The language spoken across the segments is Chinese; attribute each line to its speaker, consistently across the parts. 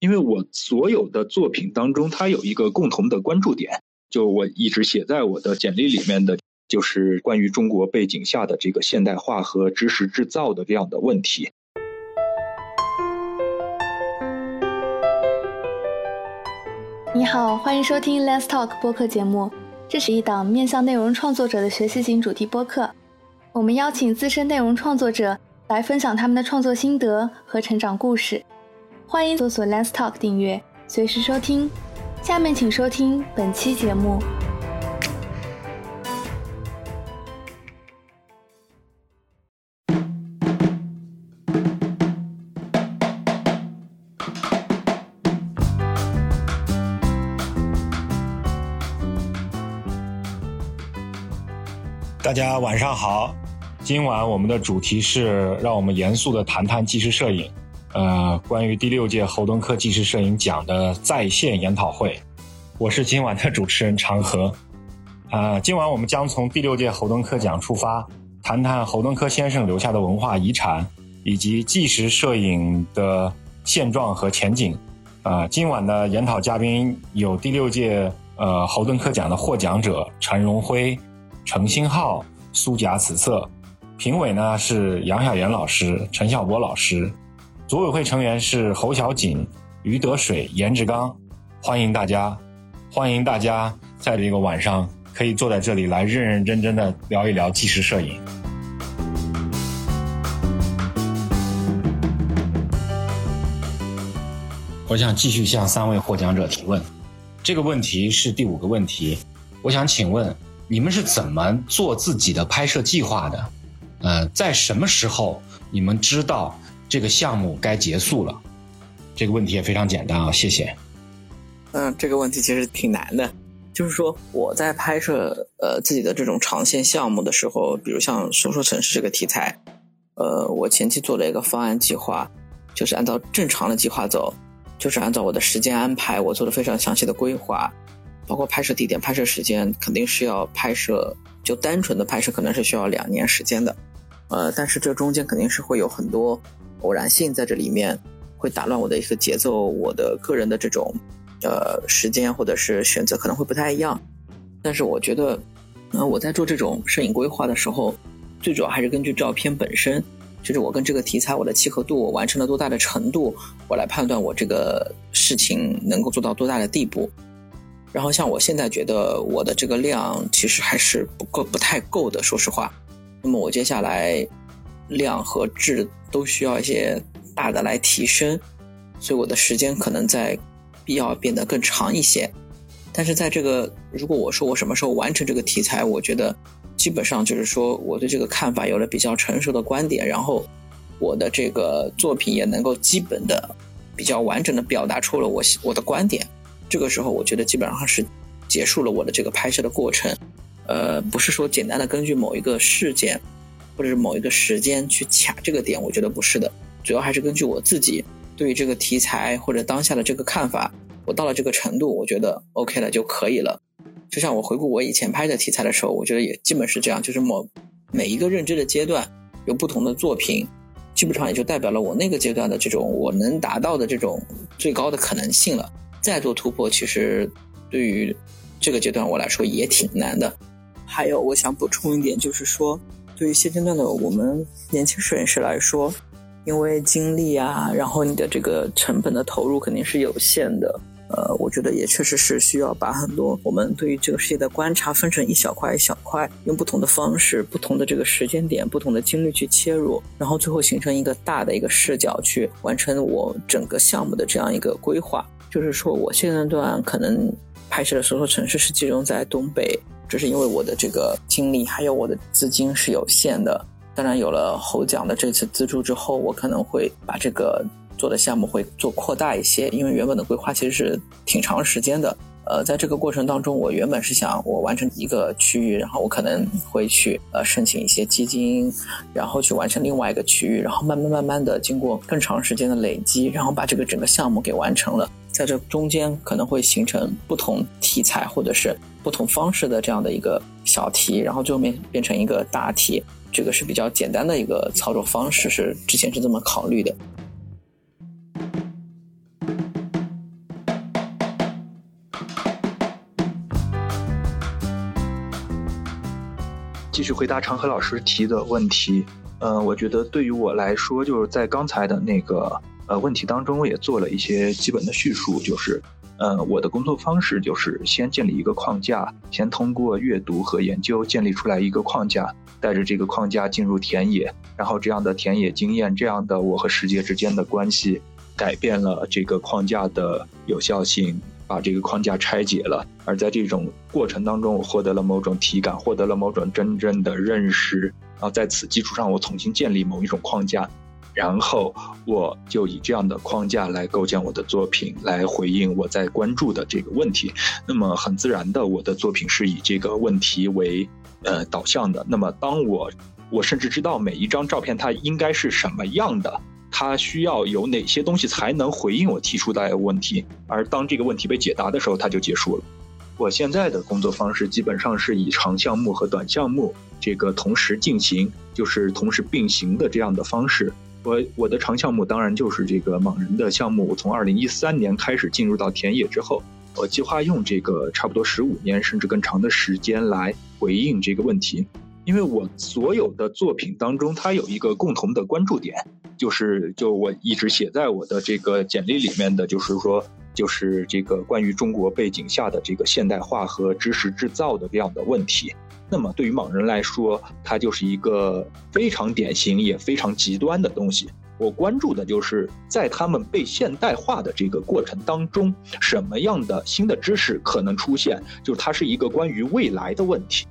Speaker 1: 因为我所有的作品当中，它有一个共同的关注点，就我一直写在我的简历里面的，就是关于中国背景下的这个现代化和知识制造的这样的问题。
Speaker 2: 你好，欢迎收听 Let's Talk 播客节目。这是一档面向内容创作者的学习型主题播客。我们邀请资深内容创作者来分享他们的创作心得和成长故事。欢迎搜索 Let's Talk 订阅，随时收听。下面请收听本期节目。
Speaker 3: 大家晚上好，今晚我们的主题是让我们严肃的谈谈纪实摄影，呃，关于第六届侯敦科纪实摄影奖的在线研讨会。我是今晚的主持人长河，啊，今晚我们将从第六届侯敦科奖出发，谈谈侯敦科先生留下的文化遗产以及纪实摄影的现状和前景。啊，今晚的研讨嘉宾有第六届呃侯敦科奖的获奖者陈荣辉。程星浩、苏贾此策，评委呢是杨晓岩老师、陈晓波老师，组委会成员是侯小锦、于德水、严志刚，欢迎大家，欢迎大家在这个晚上可以坐在这里来认认真真的聊一聊纪实摄影。我想继续向三位获奖者提问，这个问题是第五个问题，我想请问。你们是怎么做自己的拍摄计划的？呃，在什么时候你们知道这个项目该结束了？这个问题也非常简单啊，谢谢。
Speaker 4: 嗯，这个问题其实挺难的。就是说，我在拍摄呃自己的这种长线项目的时候，比如像说说城市这个题材，呃，我前期做了一个方案计划，就是按照正常的计划走，就是按照我的时间安排，我做了非常详细的规划。包括拍摄地点、拍摄时间，肯定是要拍摄，就单纯的拍摄可能是需要两年时间的，呃，但是这中间肯定是会有很多偶然性在这里面，会打乱我的一个节奏，我的个人的这种呃时间或者是选择可能会不太一样。但是我觉得，呃，我在做这种摄影规划的时候，最主要还是根据照片本身，就是我跟这个题材我的契合度，我完成了多大的程度，我来判断我这个事情能够做到多大的地步。然后像我现在觉得我的这个量其实还是不够、不太够的，说实话。那么我接下来量和质都需要一些大的来提升，所以我的时间可能在必要变得更长一些。但是在这个如果我说我什么时候完成这个题材，我觉得基本上就是说我对这个看法有了比较成熟的观点，然后我的这个作品也能够基本的、比较完整的表达出了我我的观点。这个时候，我觉得基本上是结束了我的这个拍摄的过程，呃，不是说简单的根据某一个事件或者是某一个时间去卡这个点，我觉得不是的，主要还是根据我自己对于这个题材或者当下的这个看法，我到了这个程度，我觉得 OK 了就可以了。就像我回顾我以前拍的题材的时候，我觉得也基本是这样，就是某每一个认知的阶段有不同的作品，基本上也就代表了我那个阶段的这种我能达到的这种最高的可能性了。再做突破，其实对于这个阶段我来说也挺难的。还有，我想补充一点，就是说，对于现阶段的我们年轻摄影师来说，因为精力啊，然后你的这个成本的投入肯定是有限的。呃，我觉得也确实是需要把很多我们对于这个世界的观察分成一小块一小块，用不同的方式、不同的这个时间点、不同的精力去切入，然后最后形成一个大的一个视角，去完成我整个项目的这样一个规划。就是说，我现阶段可能拍摄的所有城市是集中在东北，这是因为我的这个精力还有我的资金是有限的。当然，有了侯奖的这次资助之后，我可能会把这个做的项目会做扩大一些，因为原本的规划其实是挺长时间的。呃，在这个过程当中，我原本是想我完成一个区域，然后我可能会去呃申请一些基金，然后去完成另外一个区域，然后慢慢慢慢的经过更长时间的累积，然后把这个整个项目给完成了。在这中间可能会形成不同题材或者是不同方式的这样的一个小题，然后最后面变成一个大题，这个是比较简单的一个操作方式，是之前是这么考虑的。
Speaker 1: 继续回答长河老师提的问题。呃，我觉得对于我来说，就是在刚才的那个呃问题当中，我也做了一些基本的叙述，就是，呃，我的工作方式就是先建立一个框架，先通过阅读和研究建立出来一个框架，带着这个框架进入田野，然后这样的田野经验，这样的我和世界之间的关系，改变了这个框架的有效性。把这个框架拆解了，而在这种过程当中，我获得了某种体感，获得了某种真正的认识，然后在此基础上，我重新建立某一种框架，然后我就以这样的框架来构建我的作品，来回应我在关注的这个问题。那么很自然的，我的作品是以这个问题为呃导向的。那么当我我甚至知道每一张照片它应该是什么样的。它需要有哪些东西才能回应我提出的问题？而当这个问题被解答的时候，它就结束了。我现在的工作方式基本上是以长项目和短项目这个同时进行，就是同时并行的这样的方式。我我的长项目当然就是这个莽人的项目。我从二零一三年开始进入到田野之后，我计划用这个差不多十五年甚至更长的时间来回应这个问题。因为我所有的作品当中，它有一个共同的关注点，就是就我一直写在我的这个简历里面的，就是说，就是这个关于中国背景下的这个现代化和知识制造的这样的问题。那么对于莽人来说，它就是一个非常典型也非常极端的东西。我关注的就是在他们被现代化的这个过程当中，什么样的新的知识可能出现，就是它是一个关于未来的问题。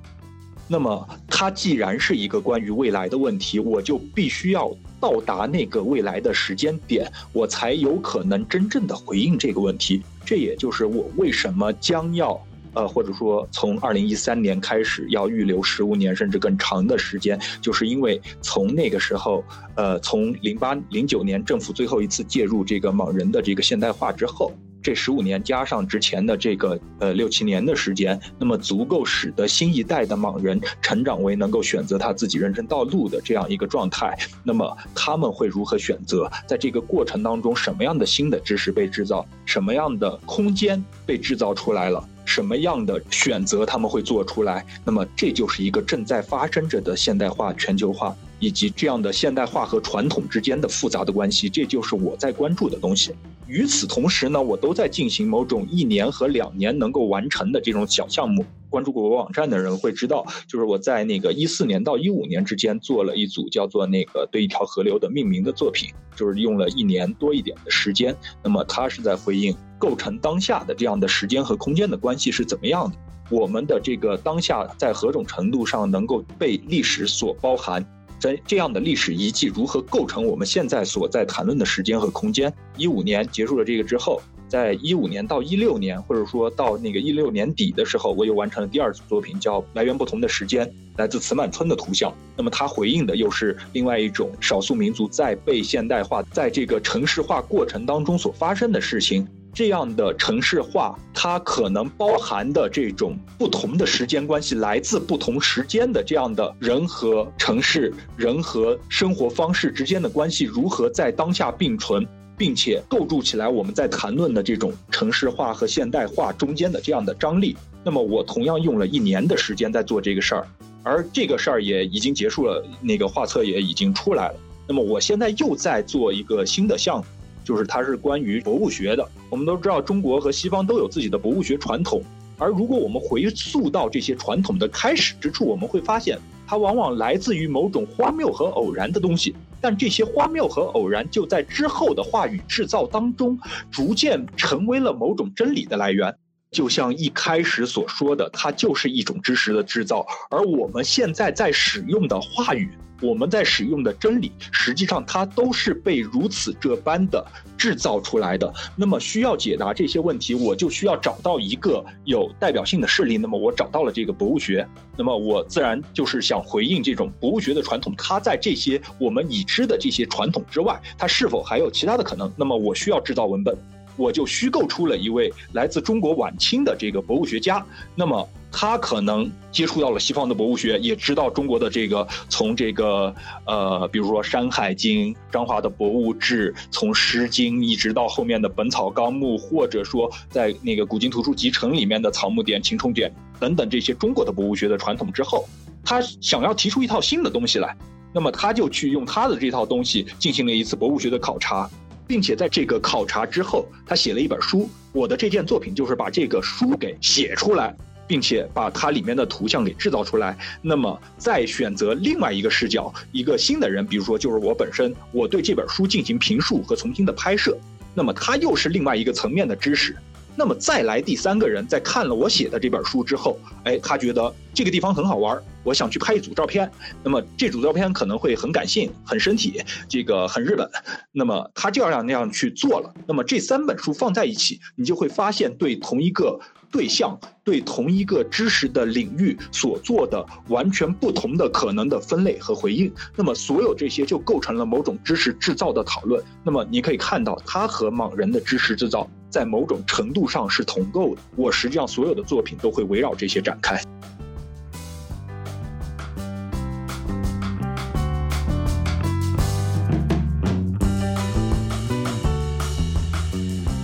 Speaker 1: 那么，它既然是一个关于未来的问题，我就必须要到达那个未来的时间点，我才有可能真正的回应这个问题。这也就是我为什么将要，呃，或者说从二零一三年开始要预留十五年甚至更长的时间，就是因为从那个时候，呃，从零八零九年政府最后一次介入这个莽人的这个现代化之后。这十五年加上之前的这个呃六七年的时间，那么足够使得新一代的莽人成长为能够选择他自己人生道路的这样一个状态。那么他们会如何选择？在这个过程当中，什么样的新的知识被制造？什么样的空间被制造出来了？什么样的选择他们会做出来？那么这就是一个正在发生着的现代化、全球化以及这样的现代化和传统之间的复杂的关系。这就是我在关注的东西。与此同时呢，我都在进行某种一年和两年能够完成的这种小项目。关注过我网站的人会知道，就是我在那个一四年到一五年之间做了一组叫做那个对一条河流的命名的作品，就是用了一年多一点的时间。那么它是在回应构成当下的这样的时间和空间的关系是怎么样的？我们的这个当下在何种程度上能够被历史所包含？在这样的历史遗迹如何构成我们现在所在谈论的时间和空间？一五年结束了这个之后，在一五年到一六年，或者说到那个一六年底的时候，我又完成了第二组作品，叫《来源不同的时间》，来自茨满村的图像。那么它回应的又是另外一种少数民族在被现代化、在这个城市化过程当中所发生的事情。这样的城市化，它可能包含的这种不同的时间关系，来自不同时间的这样的人和城市、人和生活方式之间的关系，如何在当下并存，并且构筑起来我们在谈论的这种城市化和现代化中间的这样的张力。那么，我同样用了一年的时间在做这个事儿，而这个事儿也已经结束了，那个画册也已经出来了。那么，我现在又在做一个新的项目。就是它是关于博物学的。我们都知道，中国和西方都有自己的博物学传统。而如果我们回溯到这些传统的开始之处，我们会发现，它往往来自于某种荒谬和偶然的东西。但这些荒谬和偶然，就在之后的话语制造当中，逐渐成为了某种真理的来源。就像一开始所说的，它就是一种知识的制造。而我们现在在使用的话语。我们在使用的真理，实际上它都是被如此这般的制造出来的。那么需要解答这些问题，我就需要找到一个有代表性的事例。那么我找到了这个博物学，那么我自然就是想回应这种博物学的传统。它在这些我们已知的这些传统之外，它是否还有其他的可能？那么我需要制造文本。我就虚构出了一位来自中国晚清的这个博物学家，那么他可能接触到了西方的博物学，也知道中国的这个从这个呃，比如说《山海经》、张华的《博物志》，从《诗经》一直到后面的《本草纲目》，或者说在那个《古今图书集成》里面的《草木典》《秦虫典》等等这些中国的博物学的传统之后。他想要提出一套新的东西来，那么他就去用他的这套东西进行了一次博物学的考察，并且在这个考察之后，他写了一本书。我的这件作品就是把这个书给写出来。并且把它里面的图像给制造出来，那么再选择另外一个视角，一个新的人，比如说就是我本身，我对这本书进行评述和重新的拍摄，那么它又是另外一个层面的知识。那么再来第三个人，在看了我写的这本书之后，哎，他觉得这个地方很好玩，我想去拍一组照片。那么这组照片可能会很感性、很身体，这个很日本。那么他就要让那样去做了。那么这三本书放在一起，你就会发现对同一个。对象对同一个知识的领域所做的完全不同的可能的分类和回应，那么所有这些就构成了某种知识制造的讨论。那么你可以看到，它和莽人的知识制造在某种程度上是同构的。我实际上所有的作品都会围绕这些展开。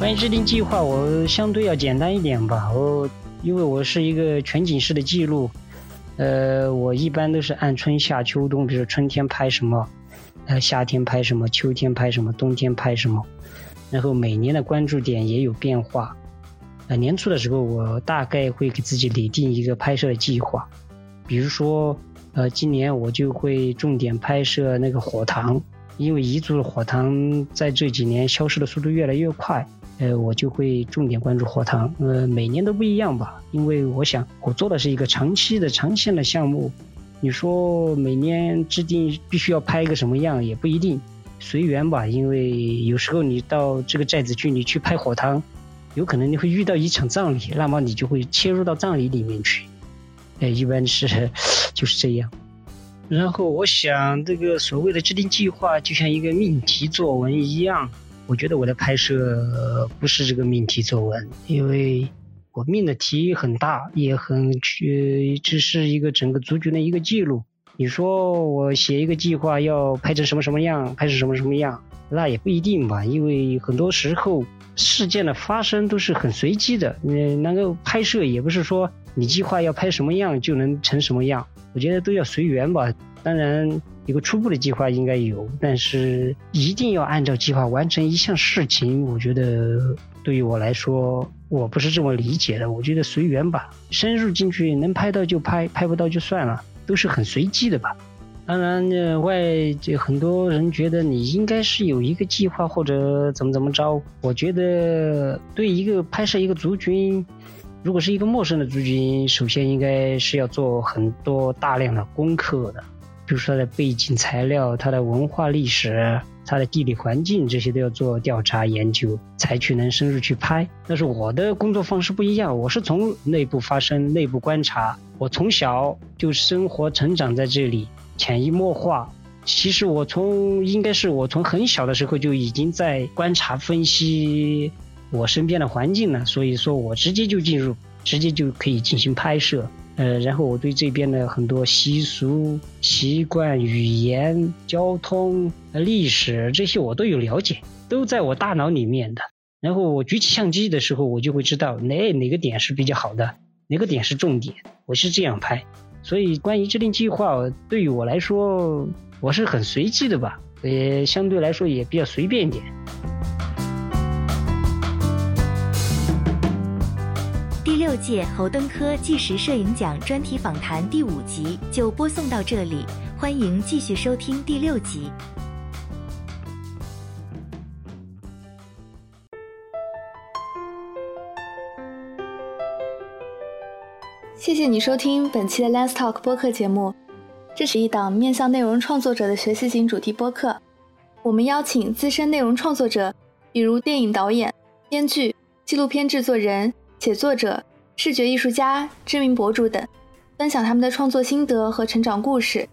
Speaker 5: 关于制定计划，我相对要简单一点吧。我因为我是一个全景式的记录，呃，我一般都是按春夏秋冬，比如春天拍什么，呃，夏天拍什么，秋天拍什么，冬天拍什么，然后每年的关注点也有变化。呃，年初的时候，我大概会给自己拟定一个拍摄的计划，比如说，呃，今年我就会重点拍摄那个火塘，因为彝族的火塘在这几年消失的速度越来越快。呃，我就会重点关注火塘，呃，每年都不一样吧，因为我想我做的是一个长期的、长线的项目。你说每年制定必须要拍一个什么样，也不一定，随缘吧。因为有时候你到这个寨子去，你去拍火塘，有可能你会遇到一场葬礼，那么你就会切入到葬礼里面去。呃，一般是 就是这样。然后我想，这个所谓的制定计划，就像一个命题作文一样。我觉得我的拍摄不是这个命题作文，因为我命的题很大，也很去，只是一个整个族群的一个记录。你说我写一个计划要拍成什么什么样，拍成什么什么样，那也不一定吧，因为很多时候事件的发生都是很随机的。嗯，能够拍摄也不是说你计划要拍什么样就能成什么样，我觉得都要随缘吧。当然。一个初步的计划应该有，但是一定要按照计划完成一项事情，我觉得对于我来说，我不是这么理解的。我觉得随缘吧，深入进去能拍到就拍，拍不到就算了，都是很随机的吧。当然，呢，外就很多人觉得你应该是有一个计划或者怎么怎么着。我觉得对一个拍摄一个族群，如果是一个陌生的族群，首先应该是要做很多大量的功课的。比如说它的背景材料、它的文化历史、它的地理环境，这些都要做调查研究，才去能深入去拍。但是我的工作方式不一样，我是从内部发生、内部观察。我从小就生活成长在这里，潜移默化。其实我从应该是我从很小的时候就已经在观察分析我身边的环境了，所以说我直接就进入，直接就可以进行拍摄。呃，然后我对这边的很多习俗、习惯、语言、交通、历史这些我都有了解，都在我大脑里面的。然后我举起相机的时候，我就会知道哪哪个点是比较好的，哪个点是重点，我是这样拍。所以关于制定计划，对于我来说，我是很随机的吧，也相对来说也比较随便一点。
Speaker 6: 届侯登科纪实摄影奖专题访谈第五集就播送到这里，欢迎继续收听第六集。
Speaker 2: 谢谢你收听本期的 Let's Talk 播客节目，这是一档面向内容创作者的学习型主题播客。我们邀请资深内容创作者，比如电影导演、编剧、纪录片制作人、写作者。视觉艺术家、知名博主等，分享他们的创作心得和成长故事。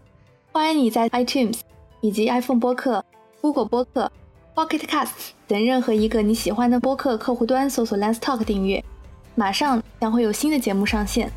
Speaker 2: 欢迎你在 iTunes 以及 iPhone 播客、Google 播客、Pocket Cast 等任何一个你喜欢的播客客户端搜索 Lens Talk 订阅。马上将会有新的节目上线。